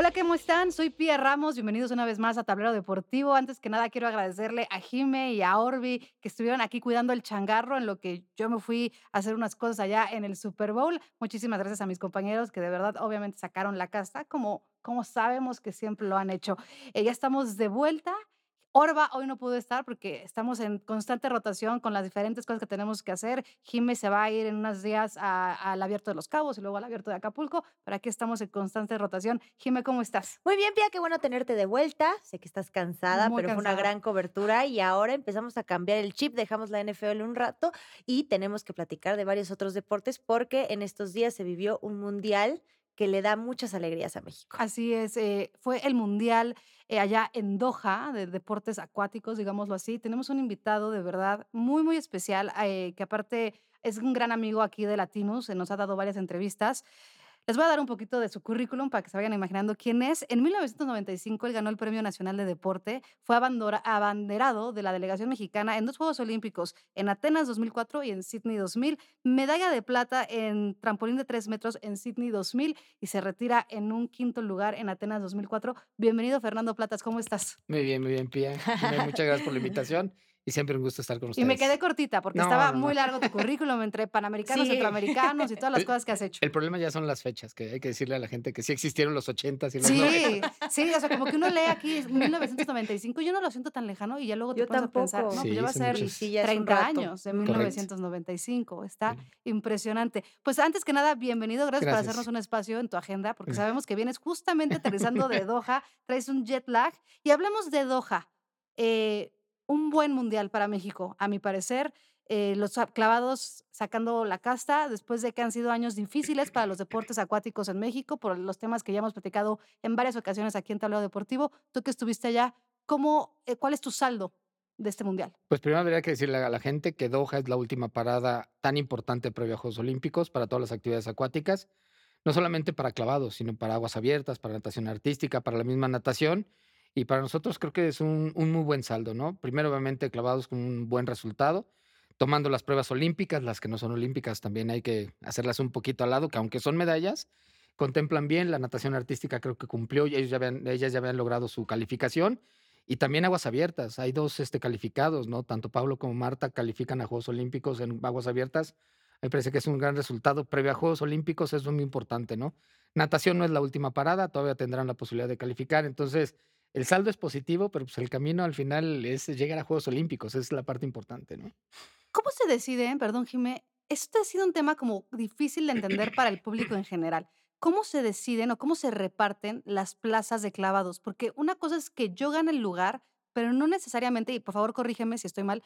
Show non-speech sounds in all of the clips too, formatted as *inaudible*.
Hola, ¿cómo están? Soy Pia Ramos. Bienvenidos una vez más a Tablero Deportivo. Antes que nada, quiero agradecerle a Jime y a Orbi que estuvieron aquí cuidando el changarro en lo que yo me fui a hacer unas cosas allá en el Super Bowl. Muchísimas gracias a mis compañeros que de verdad, obviamente, sacaron la casta como, como sabemos que siempre lo han hecho. Eh, ya estamos de vuelta Orba hoy no pudo estar porque estamos en constante rotación con las diferentes cosas que tenemos que hacer. Jimé se va a ir en unos días al abierto de los Cabos y luego al abierto de Acapulco, pero aquí estamos en constante rotación. Jimé, ¿cómo estás? Muy bien, Pia, qué bueno tenerte de vuelta. Sé que estás cansada, pero fue una gran cobertura y ahora empezamos a cambiar el chip, dejamos la NFL un rato y tenemos que platicar de varios otros deportes porque en estos días se vivió un mundial que le da muchas alegrías a México. Así es, eh, fue el Mundial eh, allá en Doha de deportes acuáticos, digámoslo así. Tenemos un invitado de verdad muy, muy especial, eh, que aparte es un gran amigo aquí de Latinos, nos ha dado varias entrevistas. Les voy a dar un poquito de su currículum para que se vayan imaginando quién es. En 1995 él ganó el Premio Nacional de Deporte, fue abanderado de la delegación mexicana en dos Juegos Olímpicos, en Atenas 2004 y en Sydney 2000, medalla de plata en trampolín de tres metros en Sydney 2000 y se retira en un quinto lugar en Atenas 2004. Bienvenido Fernando Platas, ¿cómo estás? Muy bien, muy bien, Pia. Muchas gracias por la invitación y siempre un gusto estar con ustedes. Y me quedé cortita porque estaba muy largo tu currículum entre panamericanos, centroamericanos y todas las cosas que has hecho. El problema ya son las fechas, que hay que decirle a la gente que sí existieron los 80 y los Sí, sí, o sea, como que uno lee *laughs* aquí 1995, yo no lo siento tan lejano y ya luego te yo pones a pensar, no, pues ya va a ser 30 años de 1995, está impresionante. Pues antes que nada, bienvenido, gracias, por hacernos un espacio en tu agenda, porque sabemos que vienes justamente *laughs* aterrizando de Doha, traes un jet lag. Y hablemos de Doha. Eh, un buen mundial para México, a mi parecer. Eh, los clavados sacando la casta después de que han sido años difíciles para los deportes acuáticos en México por los temas que ya hemos platicado en varias ocasiones aquí en Tablero Deportivo. Tú que estuviste allá, ¿cómo, eh, ¿cuál es tu saldo de este mundial? Pues primero habría que decirle a la gente que Doha es la última parada tan importante previo a Juegos Olímpicos para todas las actividades acuáticas, no solamente para clavados, sino para aguas abiertas, para natación artística, para la misma natación y para nosotros creo que es un, muy buen saldo, ¿no? Primero, obviamente, clavados con un buen resultado, tomando las pruebas olímpicas, las que no son olímpicas también hay que hacerlas un poquito al lado, que aunque son medallas, contemplan bien, la natación artística creo que cumplió y ellos ya habían, ellas ya habían logrado su calificación. Y también aguas abiertas, hay dos este, calificados, ¿no? Tanto Pablo como Marta califican a Juegos Olímpicos en aguas abiertas. Me parece que es un gran resultado. Previo a Juegos Olímpicos es muy importante, ¿no? Natación no es la última parada, todavía tendrán la posibilidad de calificar. Entonces, el saldo es positivo, pero pues el camino al final es llegar a Juegos Olímpicos, es la parte importante, ¿no? ¿Cómo se decide, perdón, Jimé? Esto ha sido un tema como difícil de entender para el público en general. ¿Cómo se deciden o cómo se reparten las plazas de clavados? Porque una cosa es que yo gane el lugar, pero no necesariamente, y por favor corrígeme si estoy mal,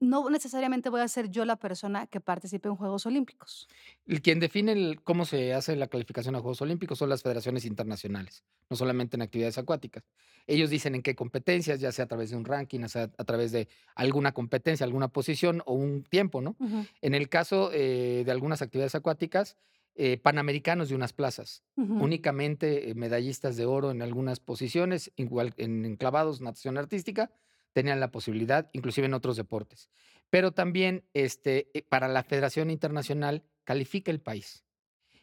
no necesariamente voy a ser yo la persona que participe en Juegos Olímpicos. El quien define cómo se hace la calificación a Juegos Olímpicos son las federaciones internacionales, no solamente en actividades acuáticas. Ellos dicen en qué competencias, ya sea a través de un ranking, a, a través de alguna competencia, alguna posición o un tiempo, ¿no? En el caso eh, de algunas actividades acuáticas, eh, panamericanos de unas plazas, únicamente eh, medallistas de oro en algunas posiciones, igual en clavados, natación artística, tenían la posibilidad, inclusive en otros deportes. Pero también este, eh, para la Federación Internacional califica el país.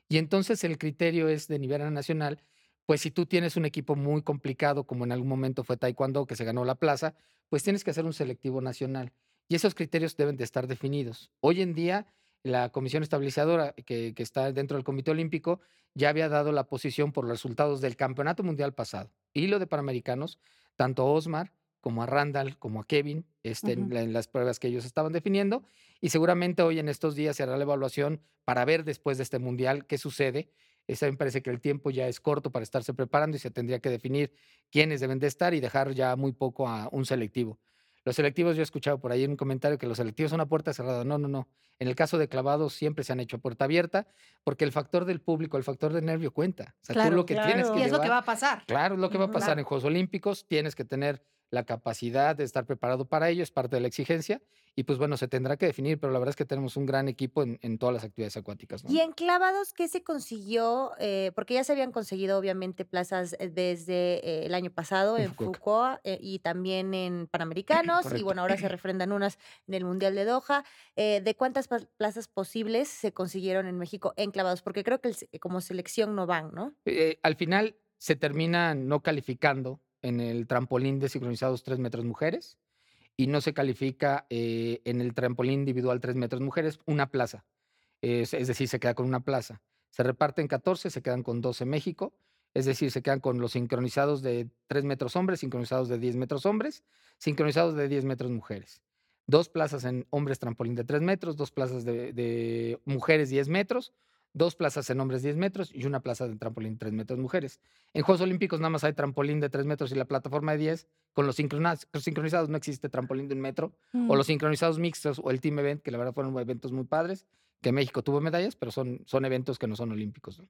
Y entonces el criterio es de nivel nacional, pues si tú tienes un equipo muy complicado, como en algún momento fue Taekwondo, que se ganó la plaza, pues tienes que hacer un selectivo nacional. Y esos criterios deben de estar definidos. Hoy en día, la comisión estabilizadora que, que está dentro del Comité Olímpico ya había dado la posición por los resultados del Campeonato Mundial pasado y lo de Panamericanos, tanto Osmar como a Randall, como a Kevin, este, en, las pruebas que ellos estaban definiendo. Y seguramente hoy en estos días se hará la evaluación para ver después de este mundial qué sucede. Esa me parece que el tiempo ya es corto para estarse preparando y se tendría que definir quiénes deben de estar y dejar ya muy poco a un selectivo. Los selectivos, yo he escuchado por ahí en un comentario que los selectivos son a puerta cerrada. No, no, no. En el caso de clavados siempre se han hecho a puerta abierta porque el factor del público, el factor del nervio cuenta. O sea, tú lo que tienes que Y es lo que va a pasar. Claro, es lo que va a pasar en Juegos Olímpicos. Tienes que tener la capacidad de estar preparado para ello, es parte de la exigencia. Y pues bueno, se tendrá que definir, pero la verdad es que tenemos un gran equipo en, todas las actividades acuáticas. Y en clavados, ¿qué se consiguió? Eh, porque ya se habían conseguido obviamente plazas eh, desde eh, el año pasado en, Fukuoka, y también en *clears throat* Panamericanos, y bueno, ahora se *clears throat* refrendan unas en el Mundial de Doha. ¿De cuántas plazas posibles se consiguieron en México en clavados? Porque creo que como selección no van, ¿no? al final se termina no calificando en el trampolín de sincronizados 3 metros mujeres y no se califica eh, en el trampolín individual 3 metros mujeres una plaza. Es, decir, se queda con una plaza. Se reparten 14, se quedan con 12 México. Es decir, se quedan con los sincronizados de 3 metros hombres, sincronizados de 10 metros hombres, sincronizados de 10 metros mujeres. Dos plazas en hombres trampolín de 3 metros, dos plazas de, mujeres 10 metros, dos plazas en hombres 10 metros y una plaza de trampolín 3 metros mujeres. En Juegos Olímpicos nada más hay trampolín de 3 metros y la plataforma de 10. Con los sincronizados no existe trampolín de un metro. O mm. los sincronizados mixtos o el Team Event, que la verdad fueron eventos muy padres, que México tuvo medallas, pero son, son eventos que no son olímpicos.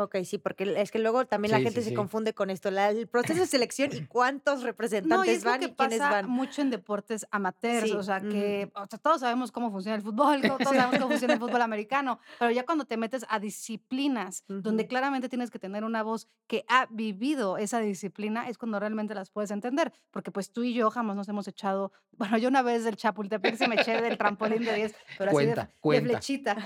Ok, sí, porque es que luego también la gente se confunde con esto, el *laughs* proceso de selección y cuántos representantes van y quiénes van. mucho en deportes amateurs, o sea, que todos sabemos cómo funciona el fútbol, todos sabemos cómo funciona el fútbol *laughs* americano, pero ya cuando te metes a disciplinas donde claramente tienes que tener una voz que ha vivido esa disciplina, es cuando realmente las puedes entender, porque pues tú y yo jamás nos hemos echado, *laughs* bueno, yo una vez del Chapultepec se me eché del trampolín de 10, pero así de, flechita,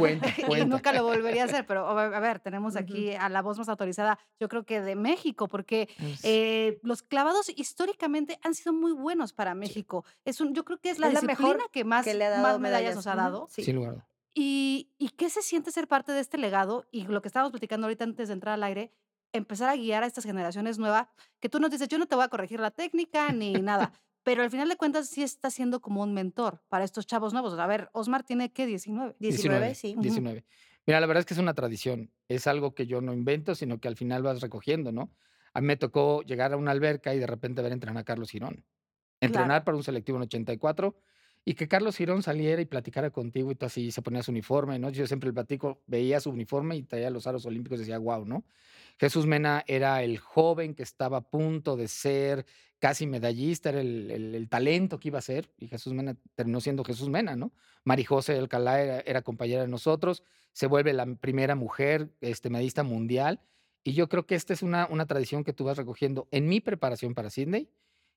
y nunca lo volvería a hacer, pero a ver, tenemos aquí a la voz más autorizada, yo creo que de México, porque eh, los clavados históricamente han sido muy buenos para México. Es un, yo creo que es la, disciplina que más, más medallas, nos ha dado. Sí. Sin lugar. Y, ¿Y qué se siente ser parte de este legado? Y lo que estábamos platicando ahorita antes de entrar al aire, empezar a guiar a estas generaciones nuevas, que tú nos dices, yo no te voy a corregir la técnica ni nada, pero al final de cuentas sí está siendo como un mentor para estos chavos nuevos. A ver, Osmar tiene que 19. 19, sí. 19. Mira, la verdad es que es una tradición, es algo que yo no invento, sino que al final vas recogiendo, ¿no? A mí me tocó llegar a una alberca y de repente ver entrenar a Carlos Girón. Entrenar para un selectivo en 84 y que Carlos Girón saliera y platicara contigo y tú así se ponía su uniforme, ¿no? Yo siempre el platico, veía su uniforme y traía los aros olímpicos y decía, wow, ¿no? Jesús Mena era el joven que estaba a punto de ser casi medallista, era el, talento que iba a ser, y Jesús Mena terminó siendo Jesús Mena, ¿no? José Alcalá era, compañera de nosotros, se vuelve la primera mujer este, medallista mundial, y yo creo que esta es una, una tradición que tú vas recogiendo en mi preparación para Sydney.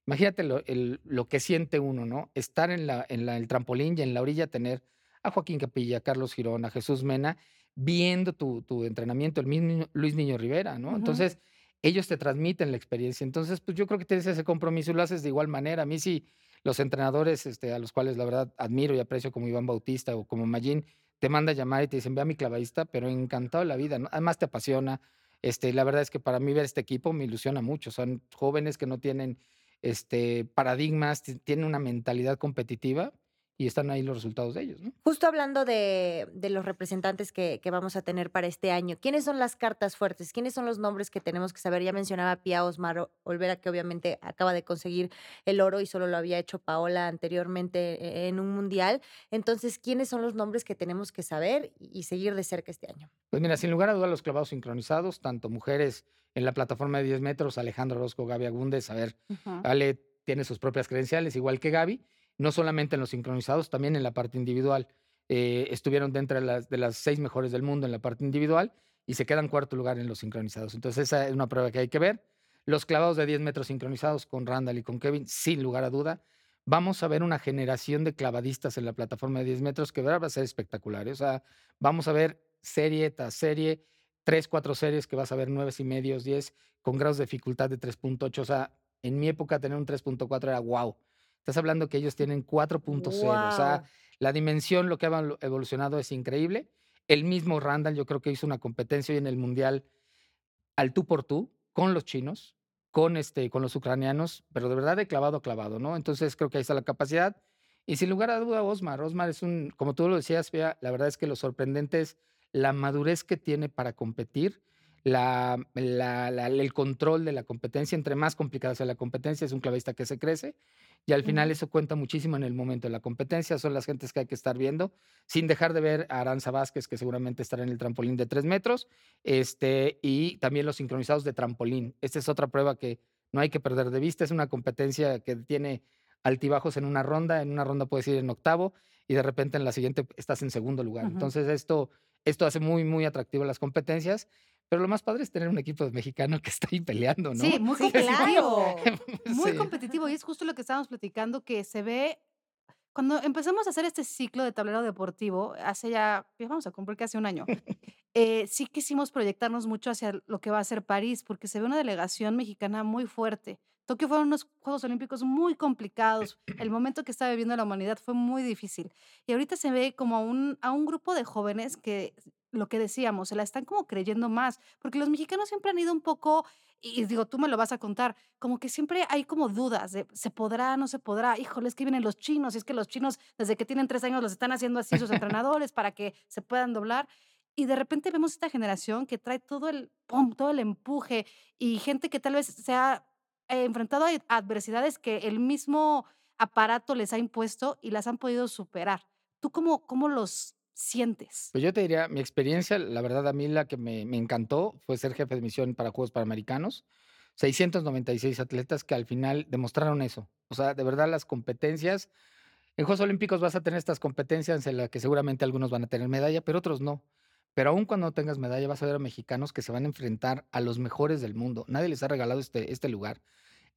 Imagínate lo, lo que siente uno, ¿no? Estar en, la, en el trampolín y en la orilla tener a Joaquín Capilla, a Carlos Girón, a Jesús Mena, viendo tu, tu entrenamiento, el mismo Luis Niño Rivera, ¿no? Entonces, ellos te transmiten la experiencia. Entonces, pues yo creo que tienes ese compromiso y lo haces de igual manera. A mí sí, los entrenadores este, a los cuales la verdad admiro y aprecio como Iván Bautista o como Magín, te manda a llamar y te dicen, ve a mi clavadista, pero encantado de la vida. Además te apasiona. Este, la verdad es que para mí ver este equipo me ilusiona mucho. Son jóvenes que no tienen este, paradigmas, tienen una mentalidad competitiva y están ahí los resultados de ellos. ¿no? Justo hablando de, los representantes que, vamos a tener para este año, ¿quiénes son las cartas fuertes? ¿Quiénes son los nombres que tenemos que saber? Ya mencionaba Pia Osmar Olvera, que obviamente acaba de conseguir el oro y solo lo había hecho Paola anteriormente e, en un mundial. Entonces, ¿quiénes son los nombres que tenemos que saber y seguir de cerca este año? Pues mira, sin lugar a dudas, los clavados sincronizados, tanto mujeres en la plataforma de 10 metros, Alejandro Rosco, Gaby Agúndez, a ver, Ale tiene sus propias credenciales, igual que Gaby no solamente en los sincronizados, también en la parte individual. Eh, estuvieron dentro de las, seis mejores del mundo en la parte individual y se quedan cuarto lugar en los sincronizados. Entonces esa es una prueba que hay que ver. Los clavados de 10 metros sincronizados con Randall y con Kevin, sin lugar a duda. Vamos a ver una generación de clavadistas en la plataforma de 10 metros que va a ser espectacular. O sea, vamos a ver serie tras serie, tres, cuatro series que vas a ver nueve y medios, 10, con grados de dificultad de 3.8. O sea, en mi época tener un 3.4 era wow. Estás hablando que ellos tienen 4.0. O sea, la dimensión, lo que ha evolucionado es increíble. El mismo Randall, yo creo que hizo una competencia hoy en el Mundial al tú por tú con los chinos, con, este, con los ucranianos, pero de verdad de clavado a clavado, ¿no? Entonces creo que ahí está la capacidad. Y sin lugar a duda, Osmar, Osmar es un, como tú lo decías, la verdad es que lo sorprendente es la madurez que tiene para competir la, el control de la competencia. Entre más complicada sea la competencia, es un clavista que se crece. Y al final eso cuenta muchísimo en el momento de la competencia. Son las gentes que hay que estar viendo, sin dejar de ver a Aranza Vázquez, que seguramente estará en el trampolín de tres metros, este, y también los sincronizados de trampolín. Esta es otra prueba que no hay que perder de vista. Es una competencia que tiene altibajos en una ronda. En una ronda puedes ir en octavo y de repente en la siguiente estás en segundo lugar. Entonces esto, esto hace muy, muy atractivo las competencias pero lo más padre es tener un equipo mexicano que está ahí peleando, ¿no? Sí, muy *laughs* competitivo. *laughs* Muy competitivo. Y es justo lo que estábamos platicando, que se ve cuando empezamos a hacer este ciclo de tablero deportivo, hace ya, vamos a cumplir casi un año, *laughs* eh, sí quisimos proyectarnos mucho hacia lo que va a ser París, porque se ve una delegación mexicana muy fuerte. Tokio fueron unos Juegos Olímpicos muy complicados. El momento que está viviendo la humanidad fue muy difícil. Y ahorita se ve como un, a un grupo de jóvenes que, lo que decíamos, se la están como creyendo más, porque los mexicanos siempre han ido un poco, y digo, tú me lo vas a contar, como que siempre hay como dudas de, ¿se podrá, no se podrá? Híjole, es que vienen los chinos, y es que los chinos desde que tienen tres años los están haciendo así sus *laughs* entrenadores para que se puedan doblar. Y de repente vemos esta generación que trae todo el, pum, todo el empuje y gente que tal vez sea enfrentado a adversidades que el mismo aparato les ha impuesto y las han podido superar. ¿Tú cómo, cómo los sientes? Pues yo te diría, mi experiencia, la verdad a mí la que me, encantó fue ser jefe de misión para Juegos Panamericanos. 696 atletas que al final demostraron eso. O sea, de verdad las competencias, en Juegos Olímpicos vas a tener estas competencias en las que seguramente algunos van a tener medalla, pero otros no. Pero aún cuando no tengas medalla, vas a ver a mexicanos que se van a enfrentar a los mejores del mundo. Nadie les ha regalado este, este lugar.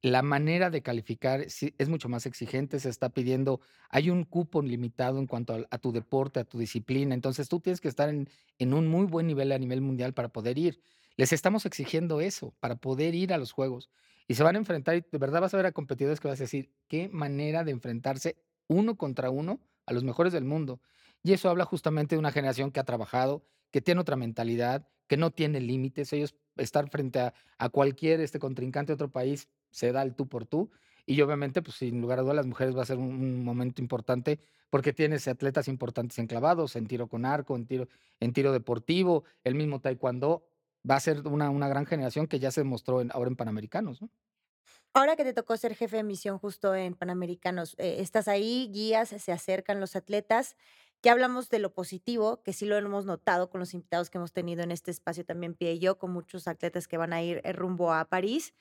La manera de calificar es mucho más exigente, se está pidiendo, hay un cupo limitado en cuanto a, tu deporte, a tu disciplina, entonces tú tienes que estar en, un muy buen nivel a nivel mundial para poder ir. Les estamos exigiendo eso, para poder ir a los Juegos. Y se van a enfrentar, de verdad vas a ver a competidores que vas a decir, qué manera de enfrentarse uno contra uno a los mejores del mundo. Y eso habla justamente de una generación que ha trabajado, que tiene otra mentalidad, que no tiene límites. Ellos estar frente a, cualquier este contrincante de otro país se da el tú por tú. Y obviamente, pues sin lugar a dudas, las mujeres va a ser un, momento importante porque tienes atletas importantes enclavados, en tiro con arco, en tiro, en tiro deportivo, el mismo taekwondo. Va a ser una, una gran generación que ya se demostró ahora en Panamericanos. Ahora que te tocó ser jefe de misión justo en Panamericanos, eh, estás ahí, guías, se acercan los atletas. Ya hablamos de lo positivo, que sí lo hemos notado con los invitados que hemos tenido en este espacio también, Pie y yo, con muchos atletas que van a ir eh, rumbo a París.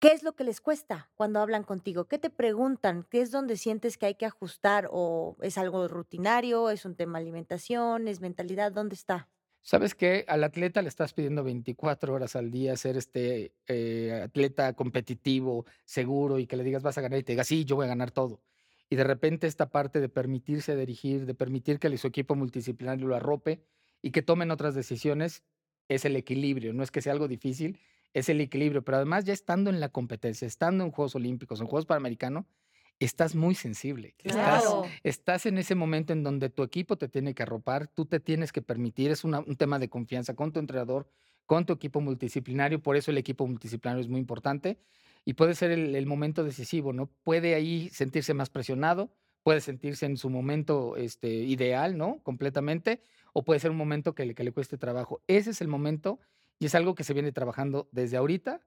¿Qué es lo que les cuesta cuando hablan contigo? ¿Qué te preguntan? ¿Qué es donde sientes que hay que ajustar? ¿O es algo rutinario? ¿Es un tema de alimentación? ¿Es mentalidad? ¿Dónde está? ¿Sabes qué? Al atleta le estás pidiendo 24 horas al día ser este eh, atleta competitivo, seguro y que le digas vas a ganar y te diga, sí, yo voy a ganar todo y de repente esta parte de permitirse dirigir, de permitir que su equipo multidisciplinario lo arrope y que tomen otras decisiones, es el equilibrio. No es que sea algo difícil, es el equilibrio. Pero además, ya estando en la competencia, estando en Juegos Olímpicos, en Juegos Panamericanos, estás muy sensible. Estás, en ese momento en donde tu equipo te tiene que arropar, tú te tienes que permitir, es un tema de confianza con tu entrenador, con tu equipo multidisciplinario, por eso el equipo multidisciplinario es muy importante y puede ser el, momento decisivo, ¿no? Puede ahí sentirse más presionado, puede sentirse en su momento este, ideal, ¿no? Completamente, o puede ser un momento que le, que le cueste trabajo. Ese es el momento y es algo que se viene trabajando desde ahorita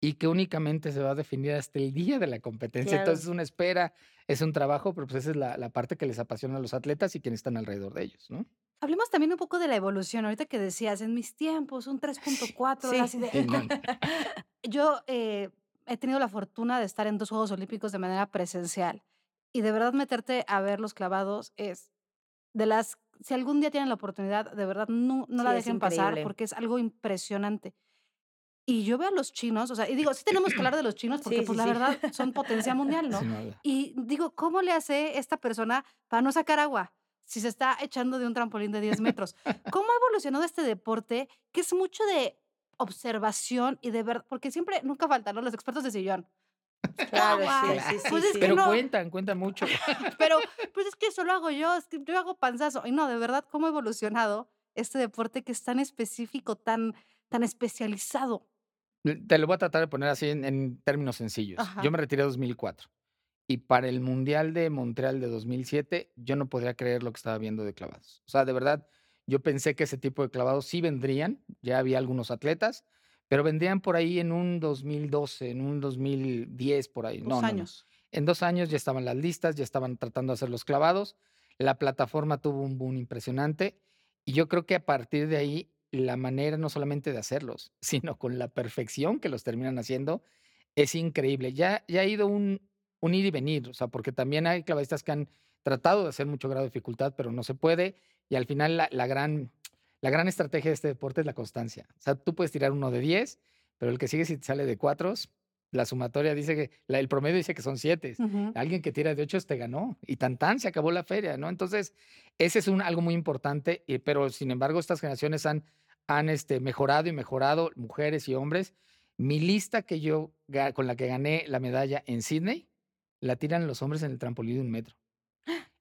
y que únicamente se va a definir hasta el día de la competencia. Entonces es una espera, es un trabajo, pero pues esa es la, la, parte que les apasiona a los atletas y quienes están alrededor de ellos, ¿no? Hablemos también un poco de la evolución. Ahorita que decías, en mis tiempos, un 3.4, sí. de... *laughs* Yo eh, he tenido la fortuna de estar en dos Juegos Olímpicos de manera presencial. Y de verdad meterte a ver los clavados es de las, si algún día tienen la oportunidad, de verdad no, no la dejen pasar porque es algo impresionante. Y yo veo a los chinos, o sea, y digo, sí *clears throat* tenemos que hablar de los chinos porque pues la verdad son potencia mundial, *laughs* ¿no? y digo, ¿cómo le hace esta persona para no sacar agua? Si se está echando de un trampolín de 10 metros. ¿Cómo ha evolucionado este deporte que es mucho de observación y de ver, porque siempre, nunca faltan los expertos de sillón. Claro, sí, sí, pues Pero cuentan, cuentan mucho. *laughs* Pero pues es que eso lo hago yo, es que yo hago panzazo. Y no, de verdad, cómo ha evolucionado este deporte que es tan específico, tan, tan especializado. Te lo voy a tratar de poner así en, términos sencillos. Yo me retiré en 2004. Y para el Mundial de Montreal de 2007, yo no podría creer lo que estaba viendo de clavados. O sea, de verdad, yo pensé que ese tipo de clavados sí vendrían, ya había algunos atletas, pero vendrían por ahí en un 2012, en un 2010, por ahí. Dos años. En dos años ya estaban las listas, ya estaban tratando de hacer los clavados. La plataforma tuvo un boom impresionante y yo creo que a partir de ahí la manera no solamente de hacerlos, *laughs* sino con la perfección que los terminan haciendo, es increíble. Ya, ya ha ido un, un ir y venir, o sea, porque también hay clavadistas que han tratado de hacer mucho grado de dificultad, pero no se puede. Y al final la, gran, la gran estrategia de este deporte es la constancia. O sea, tú puedes tirar uno de 10, pero el que sigue si te sale de 4, la sumatoria dice que, el promedio dice que son siete. Alguien que tira de ocho te ganó y tan tan se acabó la feria, ¿no? Entonces, ese es un, algo muy importante, pero sin embargo estas generaciones han, han este, mejorado y mejorado, mujeres y hombres. Mi lista que yo, con la que gané la medalla en Sydney, la tiran los hombres en el trampolín de un metro.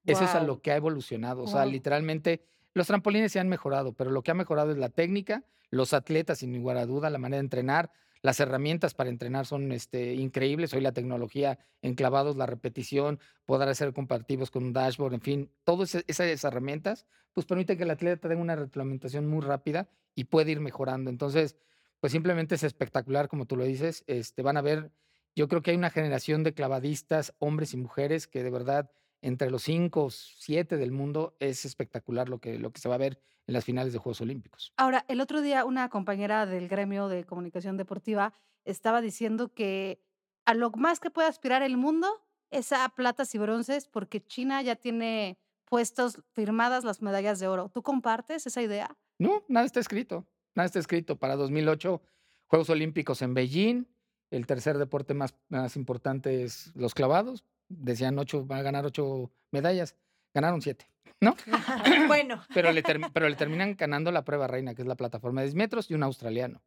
Eso es a lo que ha evolucionado. O sea, literalmente los trampolines se han mejorado, pero lo que ha mejorado es la técnica, los atletas, sin lugar a duda, la manera de entrenar, las herramientas para entrenar son este, increíbles. Hoy la tecnología, enclavados, la repetición, poder hacer comparativos con un dashboard, en fin, todas esas herramientas, pues permiten que el atleta tenga una reglamentación muy rápida y puede ir mejorando. Entonces, pues simplemente es espectacular, como tú lo dices. Este, van a ver, yo creo que hay una generación de clavadistas, hombres y mujeres, que de verdad entre los cinco o siete del mundo es espectacular lo que, lo que se va a ver en las finales de Juegos Olímpicos. Ahora, el otro día una compañera del gremio de comunicación deportiva estaba diciendo que a lo más que puede aspirar el mundo es a platas y bronces porque China ya tiene puestos firmadas las medallas de oro. ¿Tú compartes esa idea? No, nada está escrito. Nada está escrito. Para 2008, Juegos Olímpicos en Beijing. El tercer deporte más, más importante es los clavados. Decían ocho, va a ganar ocho medallas. Ganaron siete. ¿no? *laughs* bueno. *laughs* pero, le pero le terminan ganando la prueba reina, que es la plataforma de 10 metros, y un australiano.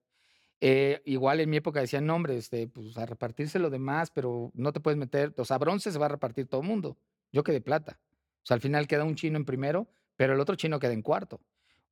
Eh, igual en mi época decían, nombres este, pues a repartirse lo demás, pero no te puedes meter, o sea, bronce se va a repartir todo el mundo. Yo quedé plata. O sea, al final queda un chino en primero, pero el otro chino queda en cuarto.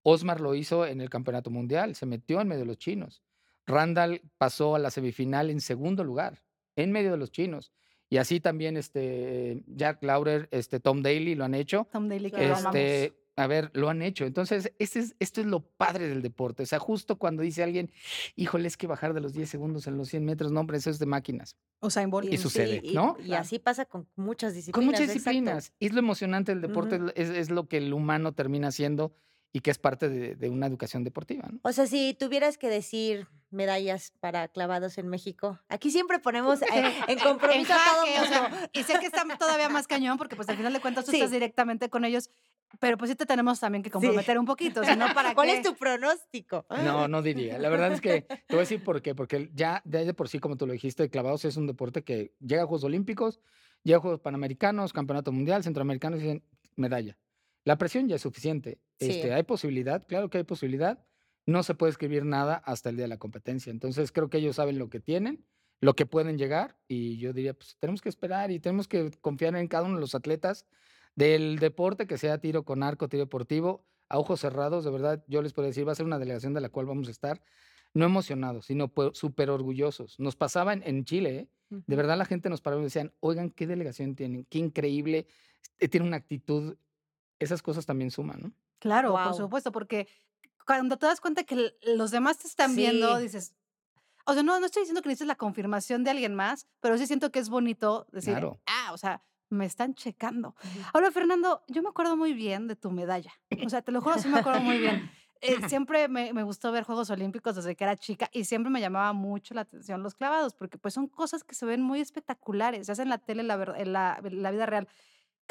Osmar lo hizo en el campeonato mundial, se metió en medio de los chinos. Randall pasó a la semifinal en segundo lugar, en medio de los chinos. Y así también este Jack Laurer, este Tom Daly lo han hecho. Tom Daly que este, a ver, lo han hecho. Entonces, este es, esto es lo padre del deporte. O sea, justo cuando dice alguien, híjole, es que bajar de los 10 segundos en los 100 metros, no, hombre, eso es de máquinas. O sea, Y sucede, ¿no? Y, así pasa con muchas disciplinas. Con muchas disciplinas. Y es lo emocionante del deporte, es, es, lo que el humano termina haciendo y que es parte de, una educación deportiva. ¿no? O sea, si tuvieras que decir medallas para clavados en México, aquí siempre ponemos eh, *laughs* en compromiso a todo mundo. y sé que está todavía más cañón porque pues al final de cuentas tú estás directamente con ellos, pero pues sí te tenemos también que comprometer un poquito, si no para ¿Cuál es tu pronóstico? No, no diría. La verdad es que te voy a decir por qué, porque ya desde por sí, como tú lo dijiste, clavados es un deporte que llega a Juegos Olímpicos, llega a Juegos Panamericanos, Campeonato Mundial, Centroamericanos y dicen medalla. La presión ya es suficiente. Este, ¿Hay posibilidad? Claro que hay posibilidad. No se puede escribir nada hasta el día de la competencia. Entonces creo que ellos saben lo que tienen, lo que pueden llegar y yo diría, pues tenemos que esperar y tenemos que confiar en cada uno de los atletas del deporte, que sea tiro con arco, tiro deportivo, a ojos cerrados, de verdad, yo les puedo decir, va a ser una delegación de la cual vamos a estar no emocionados, sino súper orgullosos. Nos pasaban en Chile, ¿eh? de verdad la gente nos paraba y decían, oigan, qué delegación tienen, qué increíble, eh, tiene una actitud esas cosas también suman, ¿no? Claro, por supuesto, porque cuando te das cuenta que los demás te están viendo, dices, o sea, no, no estoy diciendo que necesites la confirmación de alguien más, pero sí siento que es bonito decir, ah, o sea, me están checando. Ahora, Fernando, yo me acuerdo muy bien de tu medalla. O sea, te lo juro, sí me acuerdo muy bien. Eh, *laughs* siempre me, me, gustó ver Juegos Olímpicos desde que era chica y siempre me llamaba mucho la atención los clavados, porque pues son cosas que se ven muy espectaculares, se hacen en la tele, la, en la, en la vida real.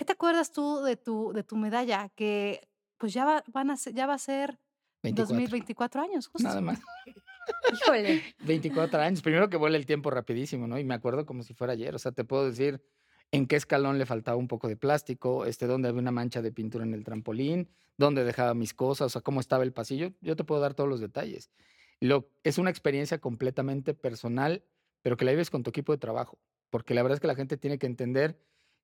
¿Qué te acuerdas tú de tu, de tu medalla? Que pues ya va, van a ya va a ser 2024 años, justo. Nada más. *laughs* Híjole. 24 años. Primero que vuela el tiempo rapidísimo, ¿no? Y me acuerdo como si fuera ayer. O sea, te puedo decir en qué escalón le faltaba un poco de plástico, este, dónde había una mancha de pintura en el trampolín, dónde dejaba mis cosas, o sea, cómo estaba el pasillo. Yo te puedo dar todos los detalles. Lo, es una experiencia completamente personal, pero que la vives con tu equipo de trabajo. Porque la verdad es que la gente tiene que entender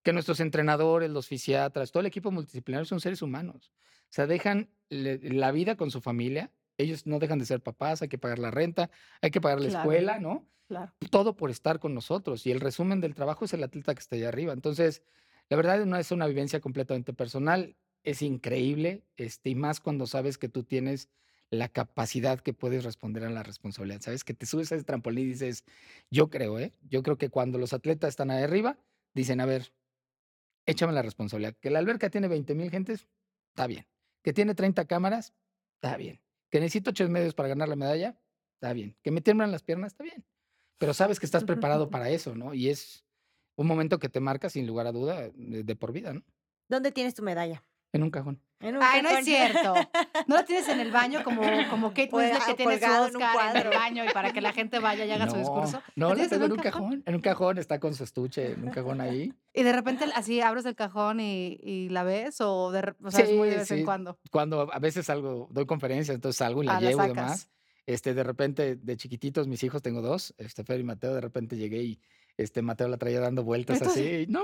que nuestros entrenadores, los fisiatras, todo el equipo multidisciplinario son seres humanos. O sea, dejan la vida con su familia. Ellos no dejan de ser papás, hay que pagar la renta, hay que pagar la escuela, ¿no? Claro. Todo por estar con nosotros. Y el resumen del trabajo es el atleta que está allá arriba. Entonces, la verdad no es una vivencia completamente personal. Es increíble, este, y más cuando sabes que tú tienes la capacidad que puedes responder a la responsabilidad. Sabes que te subes a ese trampolín y dices, yo creo, ¿eh? Yo creo que cuando los atletas están ahí arriba, dicen, a ver, échame la responsabilidad. Que la alberca tiene 20 mil gentes, está bien. Que tiene 30 cámaras, está bien. Que necesito ocho medios para ganar la medalla, está bien. Que me tiemblan las piernas, está bien. Pero sabes que estás preparado *laughs* para eso, ¿no? Y es un momento que te marca sin lugar a duda de, por vida, ¿no? ¿Dónde tienes tu medalla? En un cajón. Ay, no es cierto. *laughs* No lo tienes en el baño como, como Kate pues, Winslet que tiene su Oscar en, el baño y para que la gente vaya y haga su discurso. No, lo tengo en un cajón? En un cajón, está con su estuche, en un cajón ahí. Y de repente así abres el cajón y, y la ves o, de, o sea, es muy de vez en cuando. Cuando a veces salgo, doy conferencias, entonces salgo y la ah, llevo y demás. Este, de repente, de chiquititos, mis hijos, tengo dos, este, Fer y Mateo, de repente llegué y este, Mateo la traía dando vueltas así. No,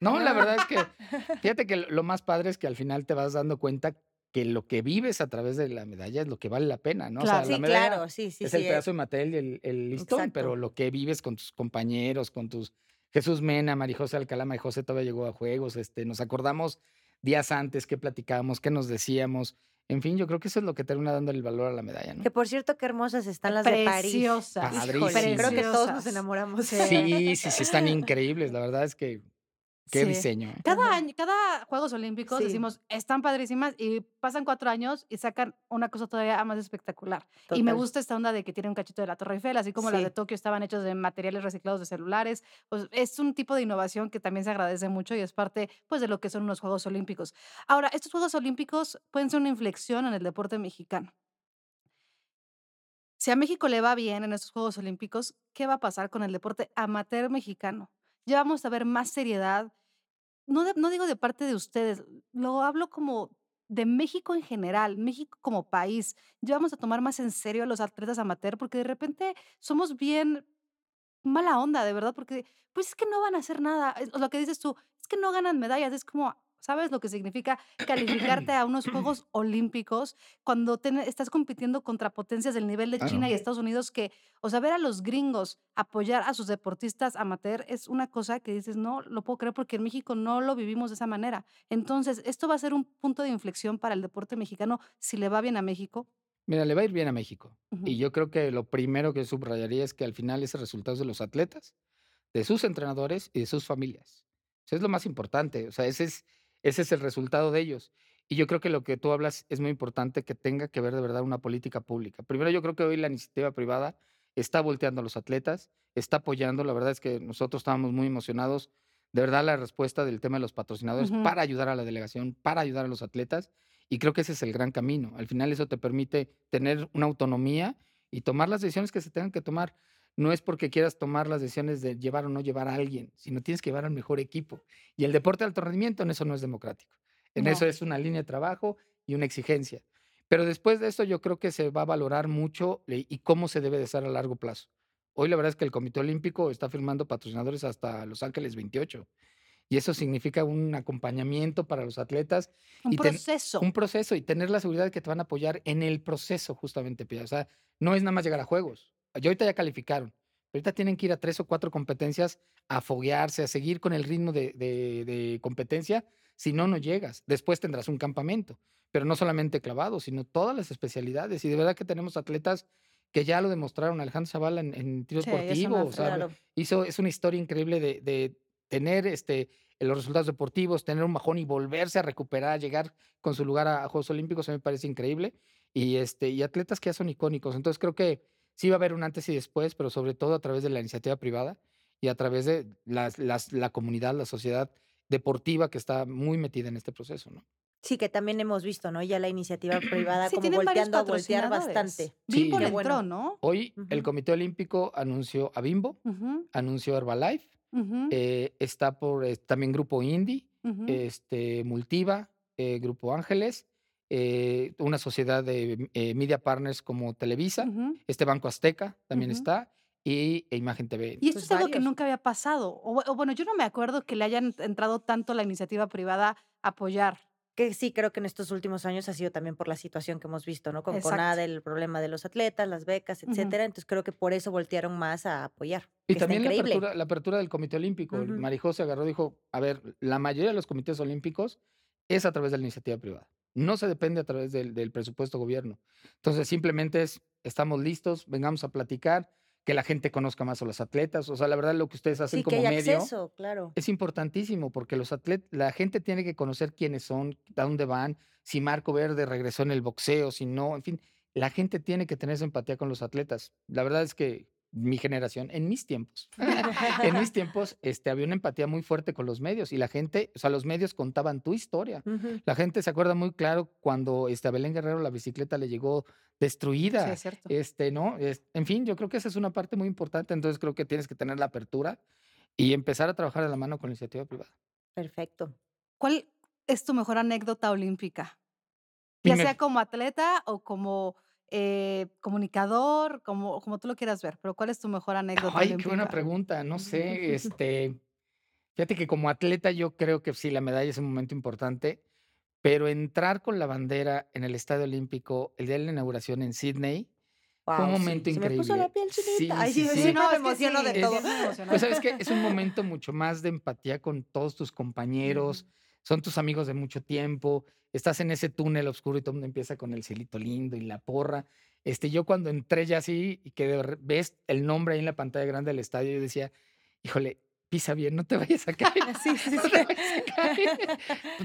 no, la verdad es que, *laughs* fíjate que lo más padre es que al final te vas dando cuenta que lo que vives a través de la medalla es lo que vale la pena, ¿no? Claro, o sea, sí, claro, sí, sí. Es el pedazo de Mattel y el, el listón, pero lo que vives con tus compañeros, con tus Jesús Mena, Marijose Alcalá, y José todavía llegó a juegos, este, nos acordamos días antes qué platicábamos, qué nos decíamos. En fin, yo creo que eso es lo que termina dando el valor a la medalla, ¿no? Que por cierto, qué hermosas están las de París. Preciosas. Creo que todos nos enamoramos. Sí, sí, sí, están increíbles. La verdad es que Qué diseño. ¿eh? Cada año, cada Juegos Olímpicos decimos, están padrísimas y pasan cuatro años y sacan una cosa todavía más espectacular. Y me gusta esta onda de que tiene un cachito de la Torre Eiffel, así como las de Tokio estaban hechos de materiales reciclados de celulares. Pues es un tipo de innovación que también se agradece mucho y es parte pues de lo que son unos Juegos Olímpicos. Ahora, estos Juegos Olímpicos pueden ser una inflexión en el deporte mexicano. Si a México le va bien en estos Juegos Olímpicos, ¿qué va a pasar con el deporte amateur mexicano? Ya vamos a ver más seriedad. No, no digo de parte de ustedes, lo hablo como de México en general, México como país. Ya vamos a tomar más en serio a los atletas amateur porque de repente somos bien mala onda, de verdad, porque pues es que no van a hacer nada. Lo que dices tú, es que no ganan medallas, es como, ¿Sabes lo que significa calificarte *clears throat* a unos Juegos Olímpicos cuando estás compitiendo contra potencias del nivel de China y Estados Unidos que, o sea, ver a los gringos apoyar a sus deportistas amateur es una cosa que dices, no lo puedo creer porque en México no lo vivimos de esa manera. Entonces, esto va a ser un punto de inflexión para el deporte mexicano si le va bien a México. Mira, le va a ir bien a México. Y yo creo que lo primero que subrayaría es que al final es el resultado de los atletas, de sus entrenadores y de sus familias. Eso es lo más importante. O sea, ese es ese es el resultado de ellos. Y yo creo que lo que tú hablas es muy importante que tenga que ver de verdad una política pública. Primero, yo creo que hoy la iniciativa privada está volteando a los atletas, está apoyando. La verdad es que nosotros estábamos muy emocionados. De verdad, la respuesta del tema de los patrocinadores para ayudar a la delegación, para ayudar a los atletas. Y creo que ese es el gran camino. Al final, eso te permite tener una autonomía y tomar las decisiones que se tengan que tomar no es porque quieras tomar las decisiones de llevar o no llevar a alguien, sino tienes que llevar al mejor equipo. Y el deporte de alto rendimiento en eso no es democrático. En eso es una línea de trabajo y una exigencia. Pero después de eso yo creo que se va a valorar mucho y cómo se debe de estar a largo plazo. Hoy la verdad es que el Comité Olímpico está firmando patrocinadores hasta Los Ángeles 28. Y eso significa un acompañamiento para los atletas. Un proceso. Un proceso y tener la seguridad de que te van a apoyar en el proceso, justamente, O sea, no es nada más llegar a juegos. Y ahorita ya calificaron. Ahorita tienen que ir a tres o cuatro competencias a foguearse, a seguir con el ritmo de, de, competencia. Si no, no llegas. Después tendrás un campamento, pero no solamente clavado, sino todas las especialidades. Y de verdad que tenemos atletas que ya lo demostraron. Alejandro Zavala en, en tiro deportivo. hizo, es una historia increíble de, de tener este, los resultados deportivos, tener un bajón y volverse a recuperar, llegar con su lugar a, a Juegos Olímpicos, a mí me parece increíble. Y, este, y atletas que ya son icónicos. Entonces creo que sí va a haber un antes y después, pero sobre todo a través de la iniciativa privada y a través de las, la comunidad, la sociedad deportiva que está muy metida en este proceso, ¿no? Sí, que también hemos visto, ¿no? Ya la iniciativa *clears throat* privada como volteando a voltear bastante. Bimbo le entró, ¿no? Hoy el Comité Olímpico anunció a Bimbo, anunció Herbalife, eh, está por eh, también Grupo Indie, este, Multiva, eh, Grupo Ángeles, eh, una sociedad de eh, media partners como Televisa, este Banco Azteca también está, y e Imagen TV. Y esto pues es algo que nunca había pasado. O, bueno, yo no me acuerdo que le hayan entrado tanto la iniciativa privada a apoyar. Que sí, creo que en estos últimos años ha sido también por la situación que hemos visto, ¿no? Con Conada, el problema de los atletas, las becas, etcétera. Entonces creo que por eso voltearon más a apoyar. Y también la apertura, la apertura, del Comité Olímpico. Uh Marijose agarró y dijo, a ver, la mayoría de los comités olímpicos es a través de la iniciativa privada. No se depende a través del, del presupuesto gobierno. Entonces, simplemente es, estamos listos, vengamos a platicar, que la gente conozca más a los atletas. O sea, la verdad, lo que ustedes hacen como medio claro. es importantísimo porque los atletas, la gente tiene que conocer quiénes son, a dónde van, si Marco Verde regresó en el boxeo, si no, en fin, la gente tiene que tener esa empatía con los atletas. La verdad es que mi generación, en mis tiempos, *laughs* en mis *laughs* tiempos, este, había una empatía muy fuerte con los medios y la gente, o sea, los medios contaban tu historia. La gente se acuerda muy claro cuando este, a Belén Guerrero la bicicleta le llegó destruida. Sí, es cierto. Este, ¿no? en fin, yo creo que esa es una parte muy importante, entonces creo que tienes que tener la apertura y empezar a trabajar de la mano con la iniciativa privada. Perfecto. ¿Cuál es tu mejor anécdota olímpica? Ya sea como atleta o como eh, comunicador, como, como tú lo quieras ver, pero ¿cuál es tu mejor anécdota? Ay, qué buena pregunta, no *laughs* sé, este, fíjate que como atleta yo creo que sí, la medalla es un momento importante, pero entrar con la bandera en el Estadio Olímpico el día de la inauguración en Sydney, fue un momento increíble. me puso la piel chinita. Sí, sí, sí, no, me emociono de todo. pues sabes que es un momento mucho más de empatía con todos tus *laughs* compañeros, son tus amigos de mucho tiempo, estás en ese túnel oscuro y todo el mundo empieza con el cielito lindo y la porra. Este, yo cuando entré ya así y que ves el nombre ahí en la pantalla grande del estadio, yo decía, híjole, pisa bien, no te *laughs* vayas a caer. *laughs* sí, sí, sí.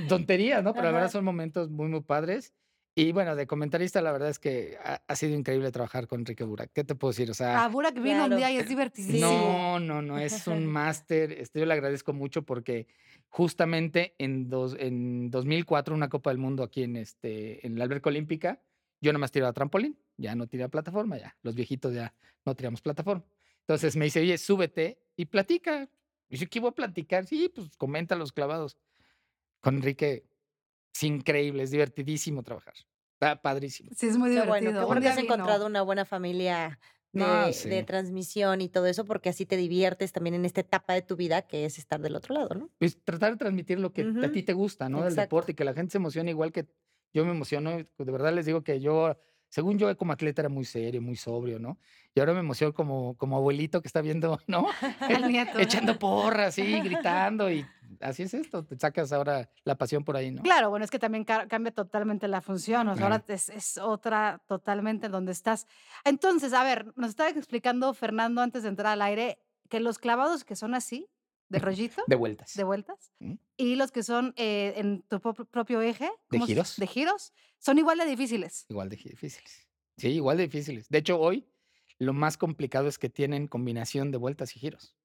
*laughs* Tontería, ¿no? Pero la verdad son momentos muy, muy padres. Y bueno, de comentarista, la verdad es que ha, sido increíble trabajar con Enrique Burak. ¿Qué te puedo decir? O sea. Ah, Burak vino un día y es *laughs* divertidísimo. No, no, no, es un *laughs* máster. Este, yo le agradezco mucho porque justamente en, dos, en 2004, una Copa del Mundo aquí en, este, en la alberca olímpica, yo nomás tiraba trampolín, ya no tiraba plataforma, ya. Los viejitos ya no tiramos plataforma. Entonces me dice, oye, súbete y platica. Y yo, ¿qué voy a platicar? Sí, pues comenta los clavados. Con Enrique es increíble, es divertidísimo trabajar. Está padrísimo. Sí, es muy divertido. Bueno, qué has encontrado una buena familia de, transmisión y todo eso, porque así te diviertes también en esta etapa de tu vida que es estar del otro lado, ¿no? Pues tratar de transmitir lo que a ti te gusta, ¿no? Del deporte y que la gente se emocione igual que yo me emociono. De verdad les digo que yo, según yo como atleta era muy serio, muy sobrio, ¿no? Y ahora me emociono como, como abuelito que está viendo, *laughs* ¿no? *laughs* Echando porras, *laughs* sí, gritando y así es esto, te sacas ahora la pasión por ahí, ¿no? Claro, bueno, es que también cambia totalmente la función, o sea, ahora es, otra totalmente donde estás. Entonces, a ver, nos estaba explicando Fernando antes de entrar al aire que los clavados que son así, de rollito. De vueltas. De vueltas. Y los que son eh, en tu propio eje. De giros. De giros. Son igual de difíciles. Igual de difíciles. Sí, igual de difíciles. De hecho, hoy lo más complicado es que tienen combinación de vueltas y giros.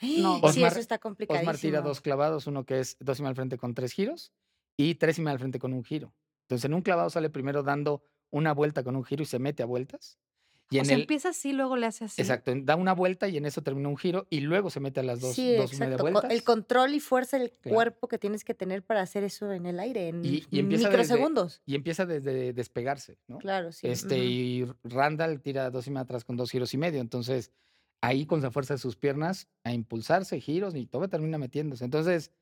No, sí, eso está complicado. Osmar tira dos clavados, uno que es dos y al frente con tres giros y tres y al frente con un giro. Entonces, en un clavado sale primero dando una vuelta con un giro y se mete a vueltas. Y o sea, empieza así, luego le hace así. Exacto, da una vuelta y en eso termina un giro y luego se mete a las dos, dos y media vueltas. El control y fuerza del cuerpo que tienes que tener para hacer eso en el aire, en y, microsegundos. y empieza desde despegarse, ¿no? Claro, sí. Este, Y Randall tira dos y media atrás con dos giros y medio. Entonces, ahí con la fuerza de sus piernas a impulsarse, giros y todo termina metiéndose. Entonces,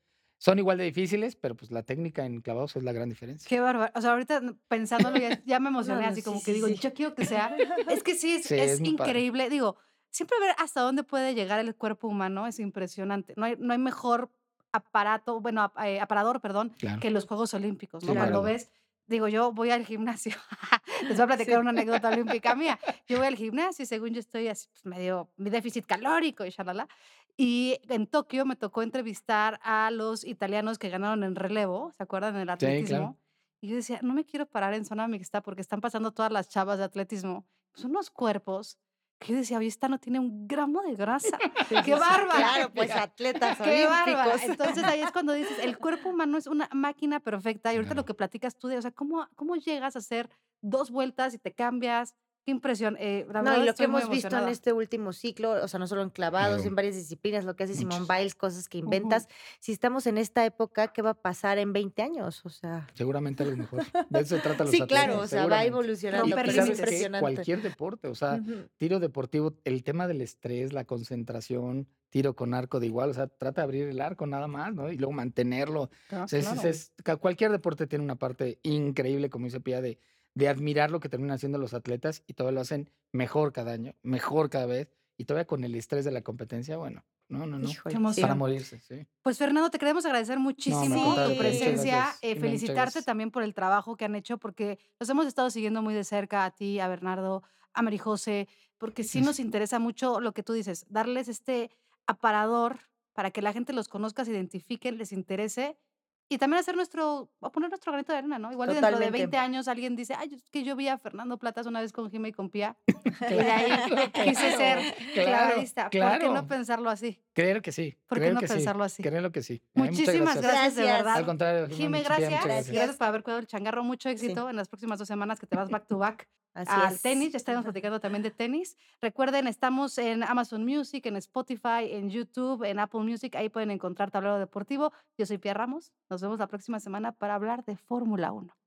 son igual de difíciles, pero pues la técnica en clavados es la gran diferencia. Qué bárbaro. O sea, ahorita pensándolo ya, me *laughs* emocioné, así como que digo, yo quiero que sea. *laughs* Es que sí, es, increíble. Digo, siempre ver hasta dónde puede llegar el cuerpo humano es impresionante. No hay, no hay mejor aparato, bueno, eh, aparador, perdón, que los Juegos Olímpicos, ¿no? Cuando ves digo, yo voy al gimnasio. *laughs* Les voy a platicar una anécdota olímpica mía. Yo voy al gimnasio y según yo estoy así, pues, medio mi déficit calórico y shalala. Y en Tokio me tocó entrevistar a los italianos que ganaron en relevo, ¿se acuerdan? En el atletismo. Y yo decía, no me quiero parar en zona mixta porque están pasando todas las chavas de atletismo. Son unos cuerpos que yo decía, oye, esta no tiene un gramo de grasa. *laughs* *laughs* ¡Qué bárbara! Claro, pues atletas *laughs* ¡Qué bárbara! Entonces ahí es cuando dices, el cuerpo humano es una máquina perfecta. Y ahorita lo que platicas tú de, o sea, ¿cómo, cómo llegas a hacer dos vueltas y te cambias? Qué impresión. Eh, no, y lo que hemos visto en este último ciclo, o sea, no solo en clavados, en varias disciplinas, lo que hace Simón Biles, cosas que inventas. Si estamos en esta época, ¿qué va a pasar en 20 años? O sea. Seguramente a lo mejor. De eso se trata los Sí, claro, o sea, va evolucionando. No, pero es impresionante. Cualquier deporte, o sea, tiro deportivo, el tema del estrés, la concentración, tiro con arco de igual, o sea, trata de abrir el arco nada más, ¿no? Y luego mantenerlo. Ah, o sea, es, cualquier deporte tiene una parte increíble, como dice Pia, de de admirar lo que terminan haciendo los atletas y todavía lo hacen mejor cada año, mejor cada vez y todavía con el estrés de la competencia, bueno, no, no, no, para morirse, sí. Pues Fernando, te queremos agradecer muchísimo tu presencia, eh, felicitarte también por el trabajo que han hecho, porque los hemos estado siguiendo muy de cerca a ti, a Bernardo, a Marijose, porque sí nos interesa mucho lo que tú dices, darles este aparador para que la gente los conozca, se identifique, les interese y también hacer nuestro, o poner nuestro granito de arena, ¿no? Igual dentro de 20 años alguien dice, ay, es que yo vi a Fernando Platas una vez con Jimmy y con Pía. *laughs* y de ahí quise ser claro, ¿Por qué no pensarlo así? Creo que sí. ¿Por qué no pensarlo así? Creo que sí. Muchísimas gracias. de verdad. Al contrario. Jimmy, gracias. gracias. por haber cuidado el changarro. Mucho éxito en las próximas dos semanas que te vas back to back. *laughs* al tenis, ya estaremos platicando también de tenis. Recuerden, estamos en Amazon Music, en Spotify, en YouTube, en Apple Music, ahí pueden encontrar Tablero Deportivo. Yo soy Pia Ramos, nos vemos la próxima semana para hablar de Fórmula 1.